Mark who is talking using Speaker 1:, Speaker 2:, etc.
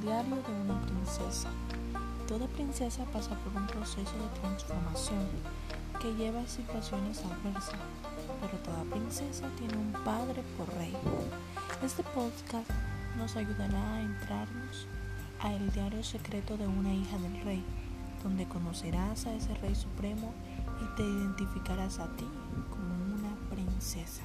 Speaker 1: Diario de una princesa. toda princesa pasa por un proceso de transformación que lleva a situaciones adversas, pero toda princesa tiene un padre por rey. Este podcast nos ayudará a entrarnos a el diario secreto de una hija del rey, donde conocerás a ese rey supremo y te identificarás a ti como una princesa.